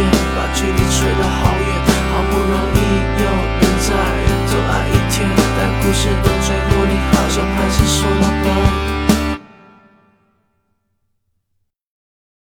you.